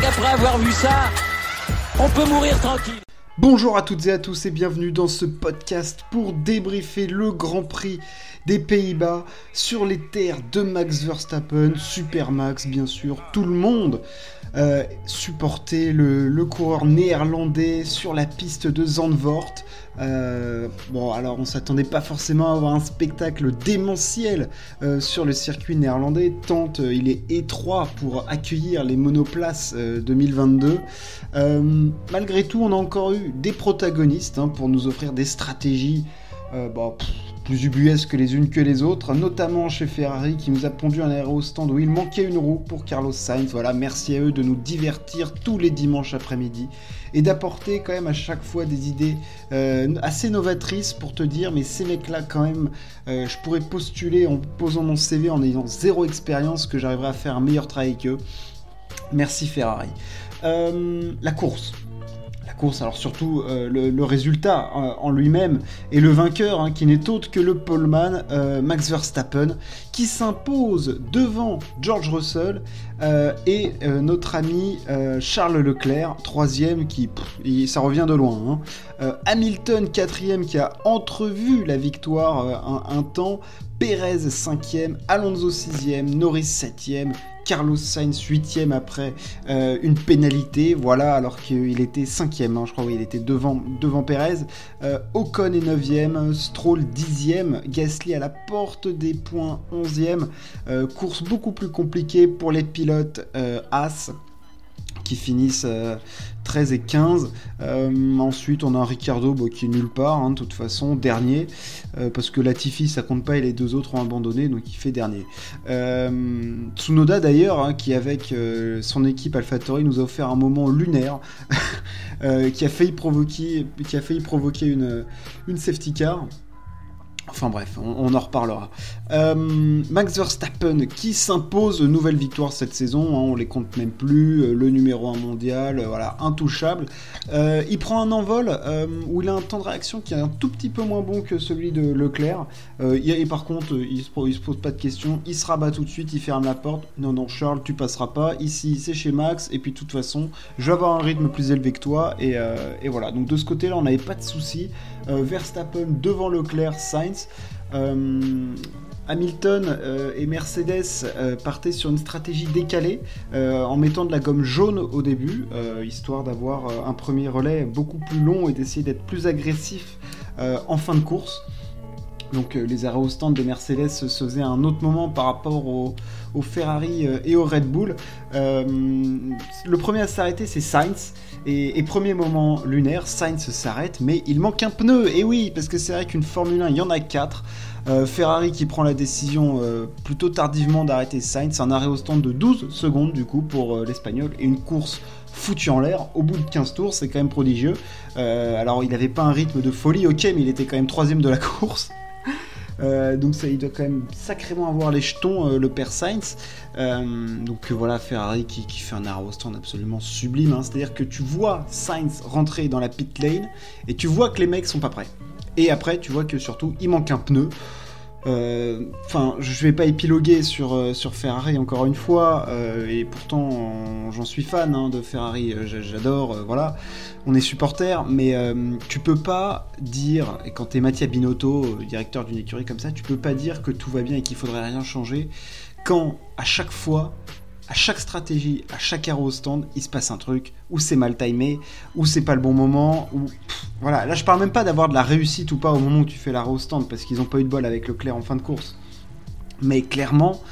qu'après avoir vu ça, on peut mourir tranquille. Bonjour à toutes et à tous et bienvenue dans ce podcast pour débriefer le Grand Prix des Pays-Bas sur les terres de Max Verstappen, Super Max bien sûr, tout le monde euh, supportait le, coureur néerlandais sur la piste de Zandvoort. Euh, bon, alors on s'attendait pas forcément à avoir un spectacle démentiel euh, sur le circuit néerlandais, tant il est étroit pour accueillir les monoplaces 2022. malgré tout, on a encore eu des protagonistes hein, pour nous offrir des stratégies. Bon, plus ubuesques que les unes que les autres, notamment chez Ferrari qui nous a pondu un aérostand où il manquait une roue pour Carlos Sainz. Voilà, merci à eux de nous divertir tous les dimanches après-midi et d'apporter quand même à chaque fois des idées euh, assez novatrices pour te dire, mais ces mecs-là quand même, euh, je pourrais postuler en posant mon CV en ayant zéro expérience que j'arriverai à faire un meilleur travail qu'eux. Merci Ferrari. Euh, la course alors surtout euh, le, résultat euh, en lui-même, et le vainqueur, hein, qui n'est autre que le poleman euh, Max Verstappen, qui s'impose devant George Russell et notre ami Charles Leclerc, troisième, qui ça revient de loin. Hein. Hamilton, quatrième, qui a entrevu la victoire un, temps. Perez 5e, Alonso 6e, Norris 7e, Carlos Sainz 8ème après euh, une pénalité, voilà, alors qu'il était 5ème, hein, je crois, oui, il était devant, devant Perez. Euh, Ocon est 9ème, Stroll 10ème, Gasly à la porte des points 11ème. Euh, course beaucoup plus compliquée pour les pilotes As qui finissent 13 et 15. Euh, ensuite, on a un Ricardo qui est nulle part, hein, de toute façon, dernier, euh, parce que Latifi ça compte pas et les deux autres ont abandonné, donc il fait dernier. Euh, Tsunoda d'ailleurs, hein, qui avec son équipe AlphaTauri nous a offert un moment lunaire, qui a failli provoquer, qui a failli provoquer une, une safety car. Enfin bref, on, en reparlera. Euh, Max Verstappen qui s'impose nouvelle victoire cette saison, hein, on les compte même plus, euh, le numéro 1 mondial, euh, voilà, intouchable. il prend un envol où il a un temps de réaction qui est un tout petit peu moins bon que celui de Leclerc. et par contre, il se, se pose pas de questions, il se rabat tout de suite, il ferme la porte. Non, non, Charles, tu passeras pas. Ici, c'est chez Max, et puis de toute façon, je vais avoir un rythme plus élevé que toi. Et, et voilà, donc de ce côté-là, on n'avait pas de soucis. Verstappen devant Leclerc, Sainz. Euh, Hamilton euh, et Mercedes euh, partaient sur une stratégie décalée en mettant de la gomme jaune au début, histoire d'avoir un premier relais beaucoup plus long et d'essayer d'être plus agressif en fin de course. Donc les arrêts au stand de Mercedes se faisaient à un autre moment par rapport au, Ferrari et au Red Bull. le premier à s'arrêter c'est Sainz et, premier moment lunaire, Sainz s'arrête, mais il manque un pneu. Et oui, parce que c'est vrai qu'une Formule 1, il y en a 4. Euh, Ferrari qui prend la décision euh, plutôt tardivement d'arrêter Sainz, un arrêt au stand de 12 secondes du coup pour euh, l'Espagnol et une course foutue en l'air au bout de 15 tours, c'est quand même prodigieux. alors il n'avait pas un rythme de folie, ok, mais il était quand même troisième de la course. Euh, donc ça, il doit quand même sacrément avoir les jetons, euh, le père Sainz. Euh, donc voilà, Ferrari qui, fait un arrow stand absolument sublime. Hein. C'est-à-dire que tu vois Sainz rentrer dans la pit lane et tu vois que les mecs sont pas prêts. Et après, tu vois que surtout, il manque un pneu. Euh, enfin, je vais pas épiloguer sur, euh, Ferrari encore une fois, euh, et pourtant j'en suis fan hein, de Ferrari, j'adore, voilà, on est supporter, mais tu peux pas dire, et quand t'es Mattia Binotto, directeur d'une écurie comme ça, tu peux pas dire que tout va bien et qu'il faudrait rien changer, quand à chaque fois à chaque stratégie, à chaque arrow stand, il se passe un truc, ou c'est mal timé, ou c'est pas le bon moment, ou voilà. Là, je parle même pas d'avoir de la réussite ou pas au moment où tu fais l'arrow stand, parce qu'ils ont pas eu de bol avec le clair en fin de course. Mais clairement,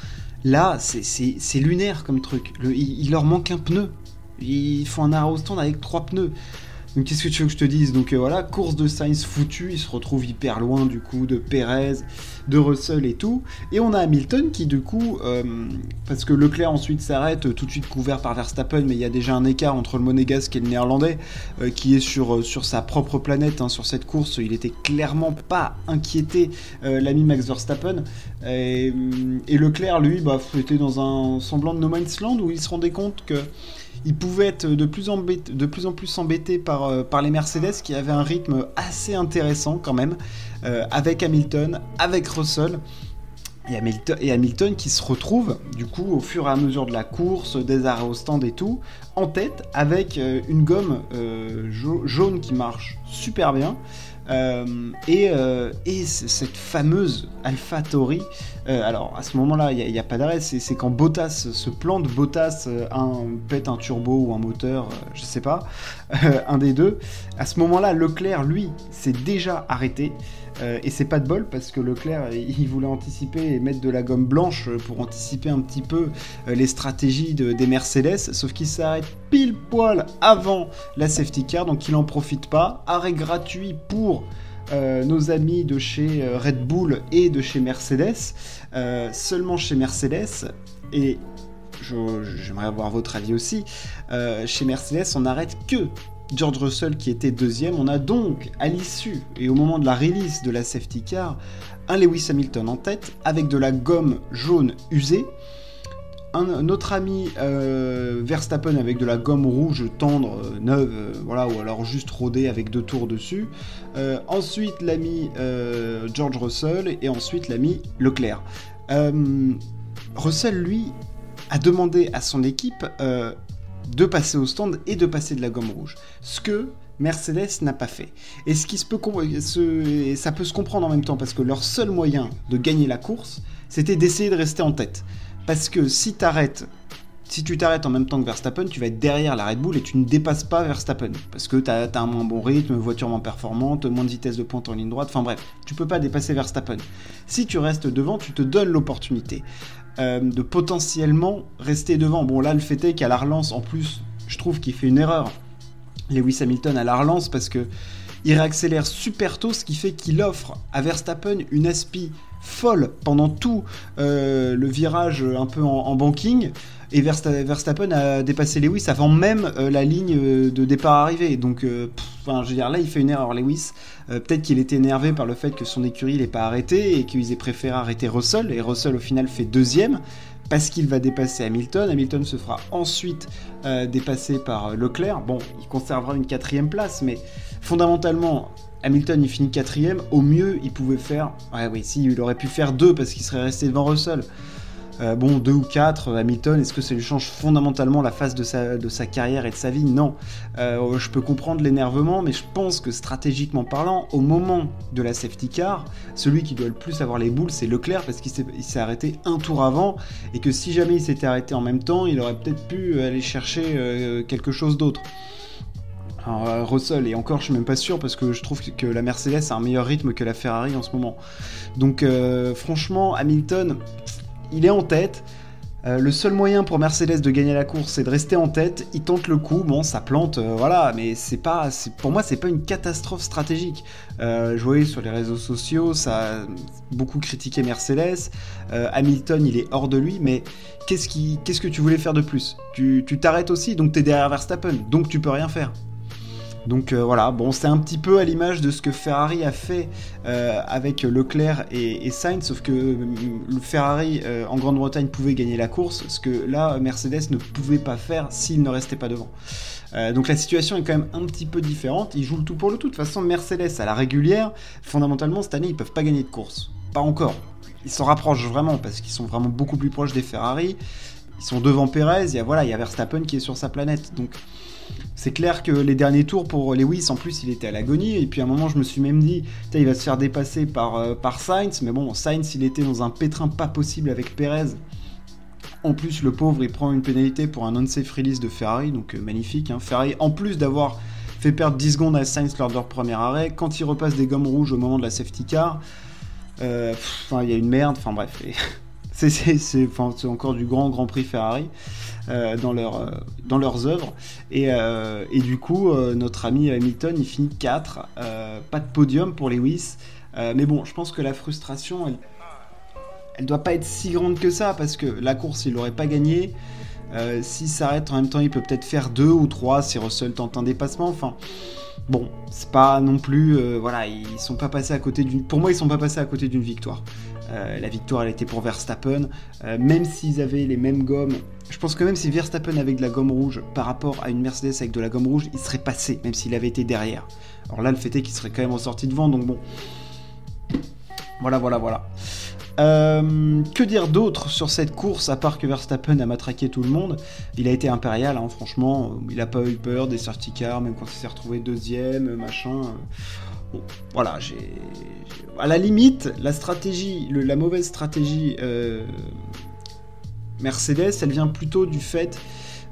là, c'est lunaire comme truc. il, leur manque un pneu. Ils font un arrow stand avec trois pneus. Donc qu'est-ce que tu veux que je te dise? Donc euh, voilà, course de Sainz foutu, il se retrouve hyper loin du coup de Perez, de Russell et tout. Et on a Hamilton qui du coup, euh, parce que Leclerc ensuite s'arrête, euh, tout de suite couvert par Verstappen, mais il y a déjà un écart entre le monégasque et le néerlandais, qui est sur, sur sa propre planète, hein, sur cette course, il était clairement pas inquiété, l'ami Max Verstappen. Et, et, Leclerc, lui, bah, était dans un semblant de No Man's Land où il se rendait compte que il pouvait être de plus en, plus, embêté par, euh, par les Mercedes qui avaient un rythme assez intéressant quand même, euh, avec Hamilton, avec Russell. et Hamilton, qui se retrouve, du coup, au fur et à mesure de la course, des arrêts au stand et tout, en tête, avec euh, une gomme jaune qui marche super bien. Et, et cette fameuse Alpha Tauri. Alors à ce moment-là, il n'y a, pas d'arrêt. C'est quand Bottas se plante, Bottas un, pète un turbo ou un moteur, je sais pas, un des deux. À ce moment-là, Leclerc, lui, s'est déjà arrêté. Euh, et c'est pas de bol parce que Leclerc, il voulait anticiper et mettre de la gomme blanche pour anticiper un petit peu euh, les stratégies des Mercedes, sauf qu'il s'arrête pile poil avant la safety car, donc il en profite pas. Arrêt gratuit pour euh, nos amis de chez Red Bull et de chez Mercedes, seulement chez Mercedes, et j'aimerais avoir votre avis aussi, chez Mercedes on n'arrête que George Russell qui était deuxième. On a donc, à l'issue et au moment de la release de la safety car, un Lewis Hamilton en tête avec de la gomme jaune usée. Un, autre ami euh, Verstappen avec de la gomme rouge tendre, euh, neuve, euh, voilà, ou alors juste rodée avec deux tours dessus. ensuite l'ami George Russell et ensuite l'ami Leclerc. Russell, lui, a demandé à son équipe de passer au stand et de passer de la gomme rouge. Ce que Mercedes n'a pas fait. Et ce qui se peut ça peut se comprendre en même temps parce que leur seul moyen de gagner la course, c'était d'essayer de rester en tête. Parce que si t'arrêtes si tu t'arrêtes en même temps que Verstappen, tu vas être derrière la Red Bull et tu ne dépasses pas Verstappen. Parce que tu as, un moins bon rythme, voiture moins performante, moins de vitesse de pointe en ligne droite, enfin bref, tu peux pas dépasser Verstappen. Si tu restes devant, tu te donnes l'opportunité. Euh, de potentiellement rester devant. Bon, là, le fait est qu'à la relance, en plus, je trouve qu'il fait une erreur. Lewis Hamilton à la relance parce que il réaccélère super tôt, ce qui fait qu'il offre à Verstappen une aspi folle pendant tout euh, le virage un peu en banking. Et Verstappen a dépassé Lewis avant même euh, la ligne euh, de départ arrivée. Donc, je veux dire, là, il fait une erreur, Lewis. Peut-être qu'il était énervé par le fait que son écurie n'est pas arrêté et qu'ils aient préféré arrêter Russell. Et Russell, au final, fait deuxième parce qu'il va dépasser Hamilton. Hamilton se fera ensuite dépasser par Leclerc. Bon, il conservera une quatrième place, mais fondamentalement, Hamilton il finit quatrième. Au mieux, il pouvait faire. Ouais, oui, si, il aurait pu faire deux parce qu'il serait resté devant Russell. Euh, bon, deux ou quatre, euh, Hamilton, est-ce que ça lui change fondamentalement la sa, de sa carrière et de sa vie? Non. Euh, je peux comprendre l'énervement, mais je pense que stratégiquement parlant, au moment de la safety car, celui qui doit le plus avoir les boules, c'est Leclerc, parce qu'il s'est arrêté un tour avant, et que si jamais il s'était arrêté en même temps, il aurait peut-être pu aller chercher quelque chose d'autre. Alors, Russell, et encore, je suis même pas sûr parce que je trouve que la Mercedes a un meilleur rythme que la Ferrari en ce moment. Donc, franchement, Hamilton, il est en tête. Euh, le seul moyen pour Mercedes de gagner la course, c'est de rester en tête. Il tente le coup, bon, ça plante, euh, voilà, mais c'est pas, pour moi, c'est pas une catastrophe stratégique. Euh, je voyais sur les réseaux sociaux, ça a beaucoup critiqué Mercedes. Hamilton, il est hors de lui, mais qu'est-ce que tu voulais faire de plus? Tu t'arrêtes aussi, donc t'es derrière Verstappen, donc tu peux rien faire. Donc euh, voilà, bon, c'est un petit peu à l'image de ce que Ferrari a fait euh, avec Leclerc et, Sainz, sauf que le Ferrari euh, en Grande-Bretagne pouvait gagner la course, ce que là, Mercedes ne pouvait pas faire s'il ne restait pas devant. donc la situation est quand même un petit peu différente. Ils jouent le tout pour le tout. De toute façon, Mercedes à la régulière, fondamentalement cette année, ils peuvent pas gagner de course. Pas encore. Ils s'en rapprochent vraiment parce qu'ils sont vraiment beaucoup plus proches des Ferrari. Ils sont devant Perez. Il y a voilà, il y a Verstappen qui est sur sa planète. Donc c'est clair que les derniers tours pour Lewis, en plus, il était à l'agonie. Et puis à un moment, je me suis même dit, il va se faire dépasser par, euh, par Sainz. Mais bon, Sainz, il était dans un pétrin pas possible avec Perez. En plus, le pauvre, il prend une pénalité pour un unsafe release de Ferrari, donc euh, magnifique. Hein. Ferrari, en plus d'avoir fait perdre 10 secondes à Sainz lors de leur premier arrêt, quand il repasse des gommes rouges au moment de la safety car, euh, il y a une merde, enfin bref. c'est encore du grand Grand Prix Ferrari. Euh, euh, dans leurs œuvres. Et, euh, du coup, notre ami Hamilton, il finit 4. pas de podium pour Lewis. mais bon, je pense que la frustration, elle, elle doit pas être si grande que ça, parce que la course, il l'aurait pas gagné. S'il s'arrête en même temps, il peut peut-être faire 2 ou 3 si Russell tente un dépassement. Enfin, bon, c'est pas non plus. voilà, ils sont pas passés à côté d'une. Pour moi, ils sont pas passés à côté d'une victoire. Euh, la victoire, elle était pour Verstappen. Euh, même s'ils avaient les mêmes gommes, je pense que même si Verstappen avait de la gomme rouge par rapport à une Mercedes avec de la gomme rouge, il serait passé, même s'il avait été derrière. Alors là, le fait est qu'il serait quand même ressorti devant, donc bon. Voilà, voilà, voilà. que dire d'autre sur cette course à part que Verstappen a matraqué tout le monde? Il a été impérial, hein, franchement. Il a pas eu peur des safety même quand il s'est retrouvé deuxième, machin. Voilà, j'ai. À la limite, la stratégie, la mauvaise stratégie Mercedes, elle vient plutôt du fait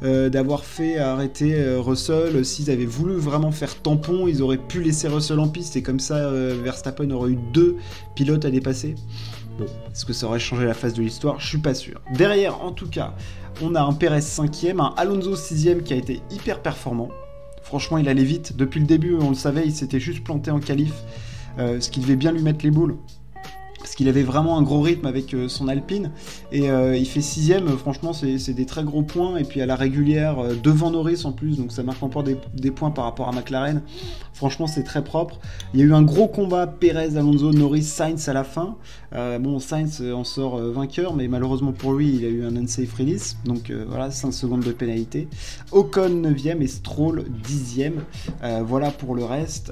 euh, d'avoir fait arrêter euh, Russell. S'ils avaient voulu vraiment faire tampon, ils auraient pu laisser Russell en piste et comme ça, euh, Verstappen aurait eu deux pilotes à dépasser. Bon, est-ce que ça aurait changé la face de l'histoire? Je suis pas sûr. Derrière, en tout cas, on a un Perez 5ème, un Alonso 6ème qui a été hyper performant. Franchement, il allait vite. Depuis le début, on le savait, il s'était juste planté en qualif, ce qui devait bien lui mettre les boules parce qu'il avait vraiment un gros rythme avec euh, son Alpine. Et euh, il fait sixième franchement c'est des très gros points. Et puis à la régulière euh, devant Norris en plus donc ça marque encore des, points par rapport à McLaren. Franchement c'est très propre. Il y a eu un gros combat Perez Alonso Norris Sainz à la fin. Bon Sainz en sort vainqueur mais malheureusement pour lui il a eu un unsafe release. Donc voilà 5 secondes de pénalité. Ocon 9ème et Stroll 10ème voilà pour le reste.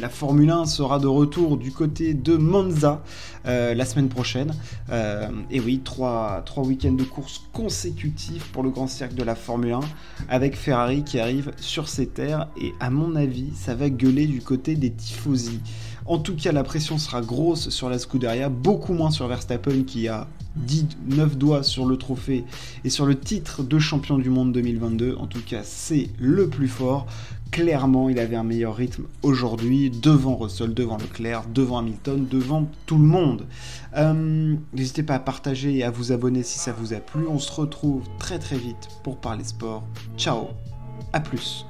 La Formule 1 sera de retour du côté de Monza euh, la semaine prochaine. Euh, et oui, trois, trois week-ends de course consécutifs pour le Grand Cirque de la Formule 1, avec Ferrari qui arrive sur ses terres, et à mon avis, ça va gueuler du côté des tifosi. En tout cas, la pression sera grosse sur la Scuderia, beaucoup moins sur Verstappen qui a 10, 9 doigts sur le trophée et sur le titre de champion du monde 2022. En tout cas, c'est le plus fort. Clairement, il avait un meilleur rythme aujourd'hui devant Russell, devant Leclerc, devant Hamilton, devant tout le monde. Euh, n'hésitez pas à partager et à vous abonner si ça vous a plu. On se retrouve très très vite pour parler sport. Ciao, à plus.